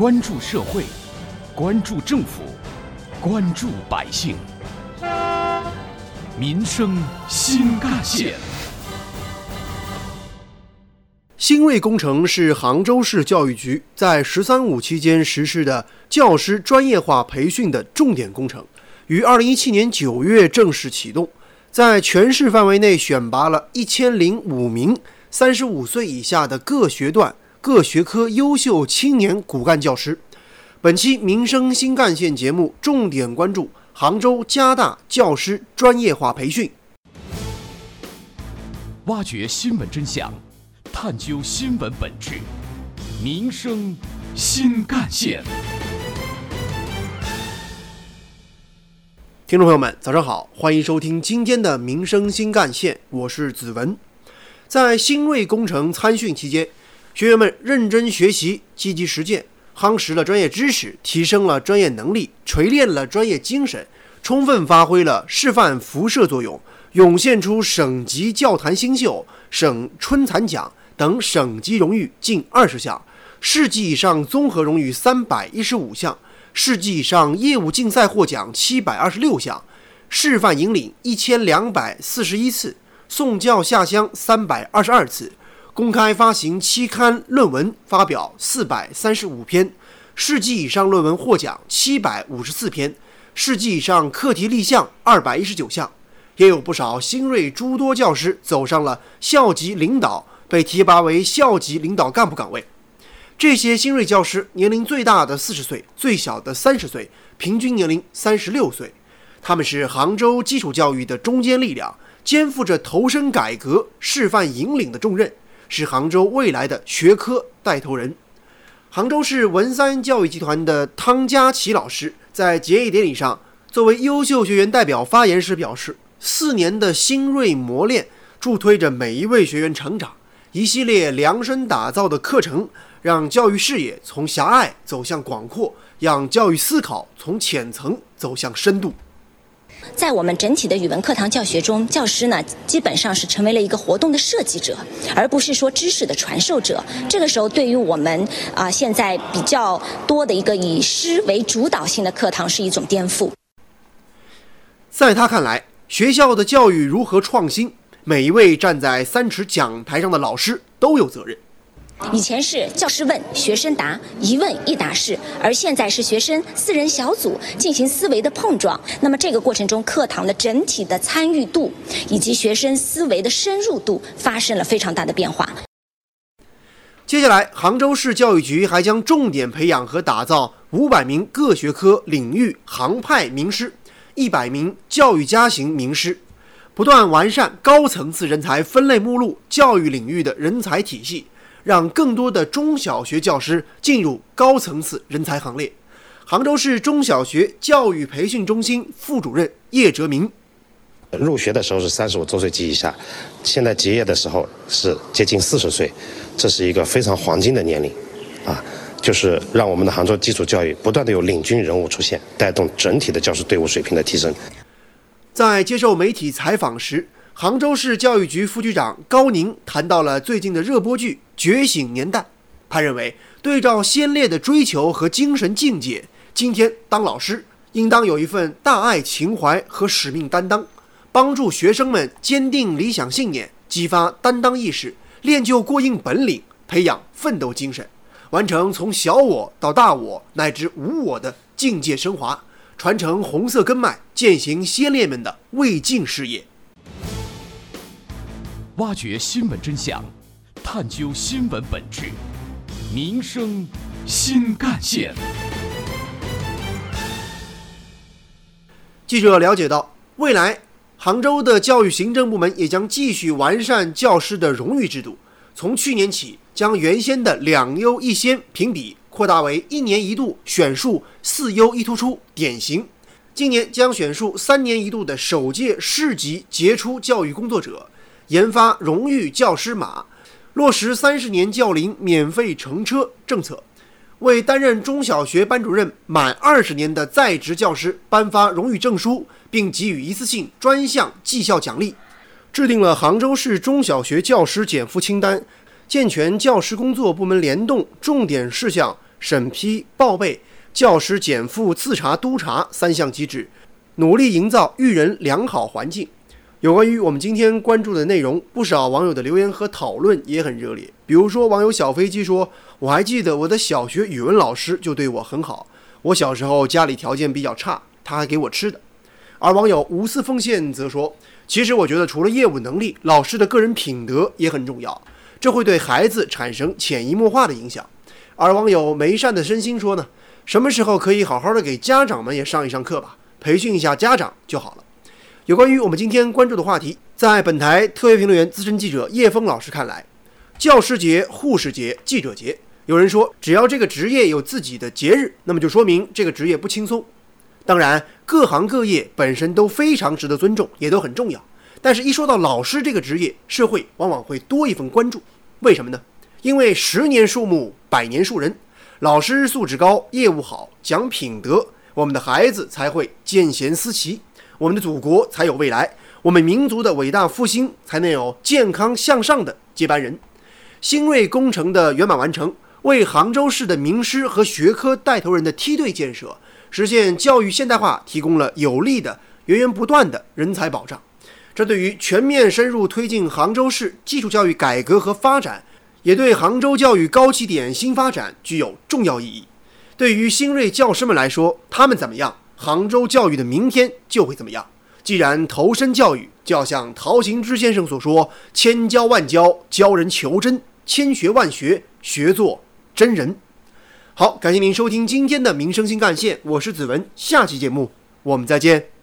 关注社会，关注政府，关注百姓，民生新干线。新锐工程是杭州市教育局在“十三五”期间实施的教师专业化培训的重点工程，于二零一七年九月正式启动，在全市范围内选拔了一千零五名三十五岁以下的各学段、各学科优秀青年骨干教师。本期《民生新干线》节目重点关注杭州加大教师专业化培训，挖掘新闻真相。探究新闻本质，民生新干线。听众朋友们，早上好，欢迎收听今天的《民生新干线》，我是子文。在新锐工程参训期间，学员们认真学习，积极实践，夯实了专业知识，提升了专业能力，锤炼了专业精神，充分发挥了示范辐射作用，涌现出省级教坛新秀、省春蚕奖。等省级荣誉近二十项，市级以上综合荣誉三百一十五项，市级以上业务竞赛获奖七百二十六项，示范引领一千两百四十一次，送教下乡三百二十二次，公开发行期刊论文发表四百三十五篇，市级以上论文获奖七百五十四篇，市级以上课题立项二百一十九项，也有不少新锐诸多教师走上了校级领导。被提拔为校级领导干部岗位，这些新锐教师年龄最大的四十岁，最小的三十岁，平均年龄三十六岁。他们是杭州基础教育的中坚力量，肩负着投身改革、示范引领的重任，是杭州未来的学科带头人。杭州市文三教育集团的汤佳琪老师在结业典礼上，作为优秀学员代表发言时表示：“四年的新锐磨练，助推着每一位学员成长。”一系列量身打造的课程，让教育视野从狭隘走向广阔，让教育思考从浅层走向深度。在我们整体的语文课堂教学中，教师呢基本上是成为了一个活动的设计者，而不是说知识的传授者。这个时候，对于我们啊现在比较多的一个以诗为主导性的课堂是一种颠覆。在他看来，学校的教育如何创新？每一位站在三尺讲台上的老师都有责任。以前是教师问，学生答，一问一答式，而现在是学生四人小组进行思维的碰撞。那么这个过程中，课堂的整体的参与度以及学生思维的深入度发生了非常大的变化。接下来，杭州市教育局还将重点培养和打造五百名各学科领域行派名师，一百名教育家型名师。不断完善高层次人才分类目录，教育领域的人才体系，让更多的中小学教师进入高层次人才行列。杭州市中小学教育培训中心副主任叶哲明：入学的时候是三十五周岁及以下，现在结业的时候是接近四十岁，这是一个非常黄金的年龄，啊，就是让我们的杭州基础教育不断的有领军人物出现，带动整体的教师队伍水平的提升。在接受媒体采访时，杭州市教育局副局长高宁谈到了最近的热播剧《觉醒年代》。他认为，对照先烈的追求和精神境界，今天当老师应当有一份大爱情怀和使命担当，帮助学生们坚定理想信念，激发担当意识，练就过硬本领，培养奋斗精神，完成从小我到大我乃至无我的境界升华。传承红色根脉，践行先烈们的未尽事业。挖掘新闻真相，探究新闻本质，民生新干线。记者了解到，未来杭州的教育行政部门也将继续完善教师的荣誉制度。从去年起，将原先的两优一先评比。扩大为一年一度选树四优一突出典型，今年将选树三年一度的首届市级杰出教育工作者，研发荣誉教师码，落实三十年教龄免费乘车政策，为担任中小学班主任满二十年的在职教师颁发荣誉证书，并给予一次性专项绩效奖励，制定了杭州市中小学教师减负清单，健全教师工作部门联动重点事项。审批、报备、教师减负、自查、督查三项机制，努力营造育人良好环境。有关于我们今天关注的内容，不少网友的留言和讨论也很热烈。比如说，网友小飞机说：“我还记得我的小学语文老师就对我很好。我小时候家里条件比较差，他还给我吃的。”而网友无私奉献则说：“其实我觉得，除了业务能力，老师的个人品德也很重要，这会对孩子产生潜移默化的影响。”而网友梅善的身心说呢：“什么时候可以好好的给家长们也上一上课吧，培训一下家长就好了。”有关于我们今天关注的话题，在本台特约评论员、资深记者叶峰老师看来，教师节、护士节、记者节，有人说，只要这个职业有自己的节日，那么就说明这个职业不轻松。当然，各行各业本身都非常值得尊重，也都很重要。但是，一说到老师这个职业，社会往往会多一份关注。为什么呢？因为十年树木，百年树人，老师素质高，业务好，讲品德，我们的孩子才会见贤思齐。我们的祖国才有未来，我们民族的伟大复兴才能有健康向上的接班人。新锐工程的圆满完成，为杭州市的名师和学科带头人的梯队建设，实现教育现代化提供了有力的、源源不断的人才保障。这对于全面深入推进杭州市基础教育改革和发展，也对杭州教育高起点新发展具有重要意义。对于新锐教师们来说，他们怎么样？杭州教育的明天就会怎么样？既然投身教育，就要像陶行知先生所说：“千教万教，教人求真；千学万学，学做真人。”好，感谢您收听今天的《民生新干线》，我是子文，下期节目我们再见。